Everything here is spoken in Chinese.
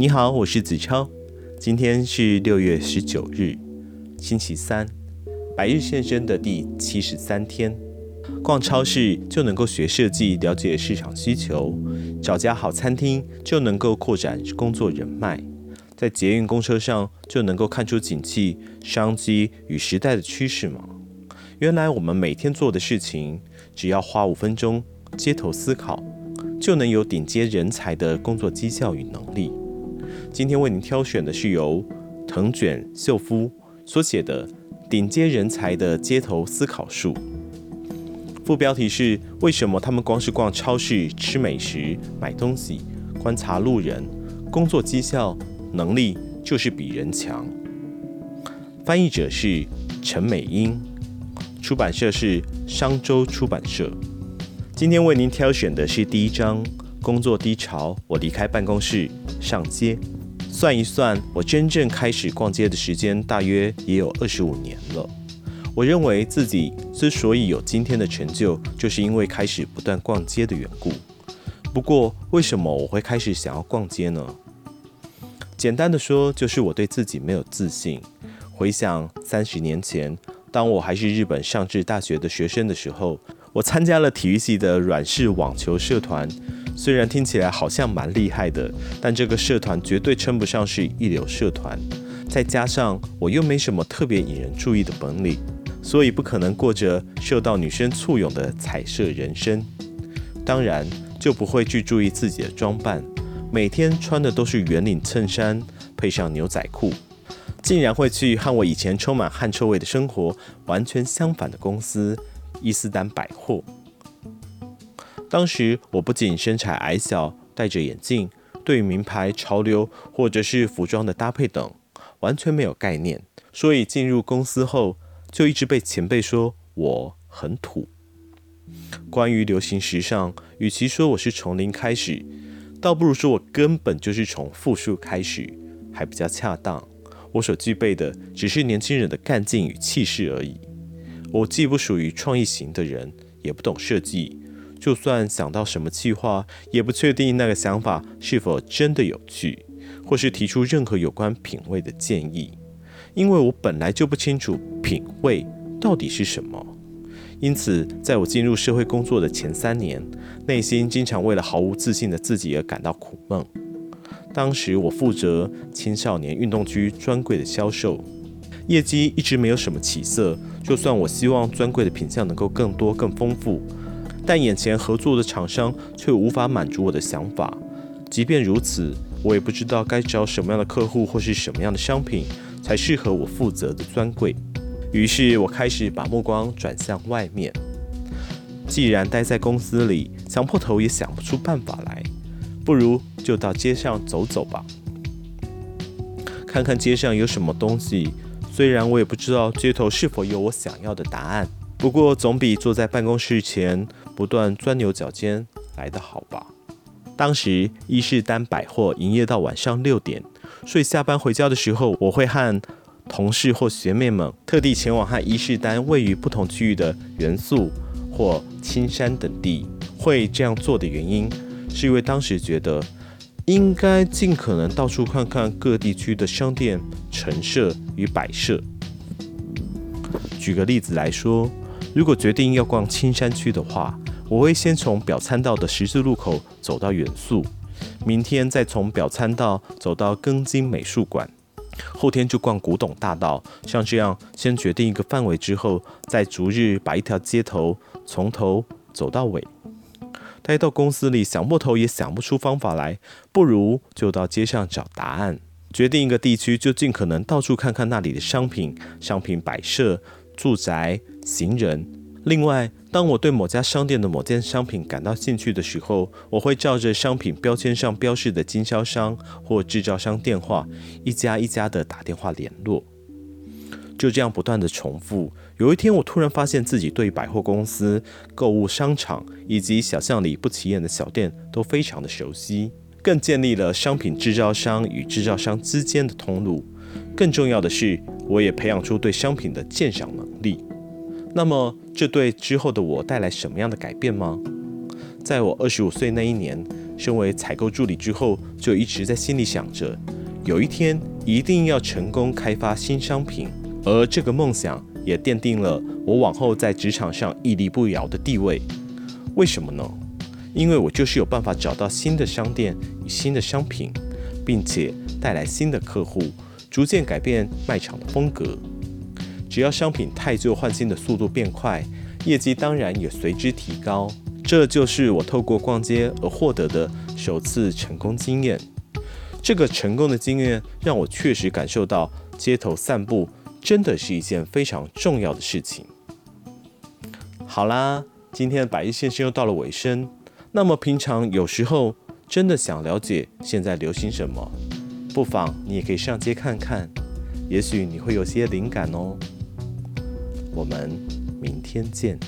你好，我是子超。今天是六月十九日，星期三，百日现身的第七十三天。逛超市就能够学设计，了解市场需求；找家好餐厅就能够扩展工作人脉；在捷运公车上就能够看出景气、商机与时代的趋势吗？原来我们每天做的事情，只要花五分钟街头思考，就能有顶尖人才的工作绩效与能力。今天为您挑选的是由藤卷秀夫所写的《顶尖人才的街头思考术》。副标题是：为什么他们光是逛超市、吃美食、买东西、观察路人，工作绩效能力就是比人强？翻译者是陈美英，出版社是商周出版社。今天为您挑选的是第一章：工作低潮，我离开办公室上街。算一算，我真正开始逛街的时间大约也有二十五年了。我认为自己之所以有今天的成就，就是因为开始不断逛街的缘故。不过，为什么我会开始想要逛街呢？简单的说，就是我对自己没有自信。回想三十年前，当我还是日本上智大学的学生的时候，我参加了体育系的软式网球社团。虽然听起来好像蛮厉害的，但这个社团绝对称不上是一流社团。再加上我又没什么特别引人注意的本领，所以不可能过着受到女生簇拥的彩色人生。当然就不会去注意自己的装扮，每天穿的都是圆领衬衫配上牛仔裤，竟然会去和我以前充满汗臭味的生活完全相反的公司伊斯丹百货。当时我不仅身材矮小，戴着眼镜，对名牌、潮流或者是服装的搭配等完全没有概念，所以进入公司后就一直被前辈说我很土。关于流行时尚，与其说我是从零开始，倒不如说我根本就是从负数开始，还比较恰当。我所具备的只是年轻人的干劲与气势而已。我既不属于创意型的人，也不懂设计。就算想到什么计划，也不确定那个想法是否真的有趣，或是提出任何有关品味的建议，因为我本来就不清楚品味到底是什么。因此，在我进入社会工作的前三年，内心经常为了毫无自信的自己而感到苦闷。当时我负责青少年运动区专柜的销售，业绩一直没有什么起色。就算我希望专柜的品相能够更多、更丰富。但眼前合作的厂商却无法满足我的想法。即便如此，我也不知道该找什么样的客户或是什么样的商品才适合我负责的专柜。于是我开始把目光转向外面。既然待在公司里，想破头也想不出办法来，不如就到街上走走吧，看看街上有什么东西。虽然我也不知道街头是否有我想要的答案，不过总比坐在办公室前。不断钻牛角尖来得好吧？当时伊势丹百货营业到晚上六点，所以下班回家的时候，我会和同事或学妹们特地前往和伊势丹位于不同区域的元素或青山等地。会这样做的原因，是因为当时觉得应该尽可能到处看看各地区的商店陈设与摆设。举个例子来说，如果决定要逛青山区的话，我会先从表参道的十字路口走到原宿，明天再从表参道走到更津美术馆，后天就逛古董大道。像这样，先决定一个范围之后，再逐日把一条街头从头走到尾。待到公司里想破头也想不出方法来，不如就到街上找答案。决定一个地区，就尽可能到处看看那里的商品、商品摆设、住宅、行人。另外，当我对某家商店的某件商品感到兴趣的时候，我会照着商品标签上标示的经销商或制造商电话，一家一家的打电话联络。就这样不断的重复。有一天，我突然发现自己对百货公司、购物商场以及小巷里不起眼的小店都非常的熟悉，更建立了商品制造商与制造商之间的通路。更重要的是，我也培养出对商品的鉴赏能力。那么，这对之后的我带来什么样的改变吗？在我二十五岁那一年，身为采购助理之后，就一直在心里想着，有一天一定要成功开发新商品。而这个梦想也奠定了我往后在职场上屹立不摇的地位。为什么呢？因为我就是有办法找到新的商店新的商品，并且带来新的客户，逐渐改变卖场的风格。只要商品汰旧换新的速度变快，业绩当然也随之提高。这就是我透过逛街而获得的首次成功经验。这个成功的经验让我确实感受到，街头散步真的是一件非常重要的事情。好啦，今天的百亿先生又到了尾声。那么平常有时候真的想了解现在流行什么，不妨你也可以上街看看，也许你会有些灵感哦。我们明天见。